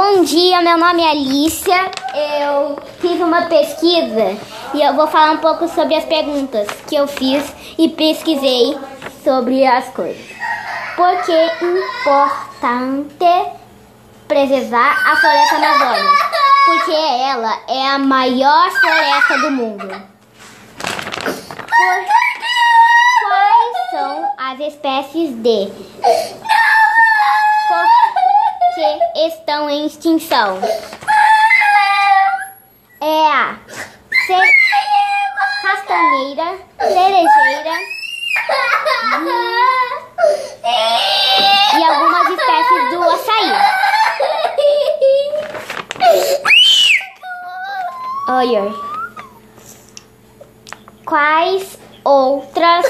Bom dia, meu nome é Alicia. Eu fiz uma pesquisa e eu vou falar um pouco sobre as perguntas que eu fiz e pesquisei sobre as coisas. Por que é importante preservar a floresta amazônica? Porque ela é a maior floresta do mundo. Por... Quais são as espécies de estão em extinção? É a ce... castanheira, cerejeira e algumas espécies do açaí. Oi, oi. Quais outras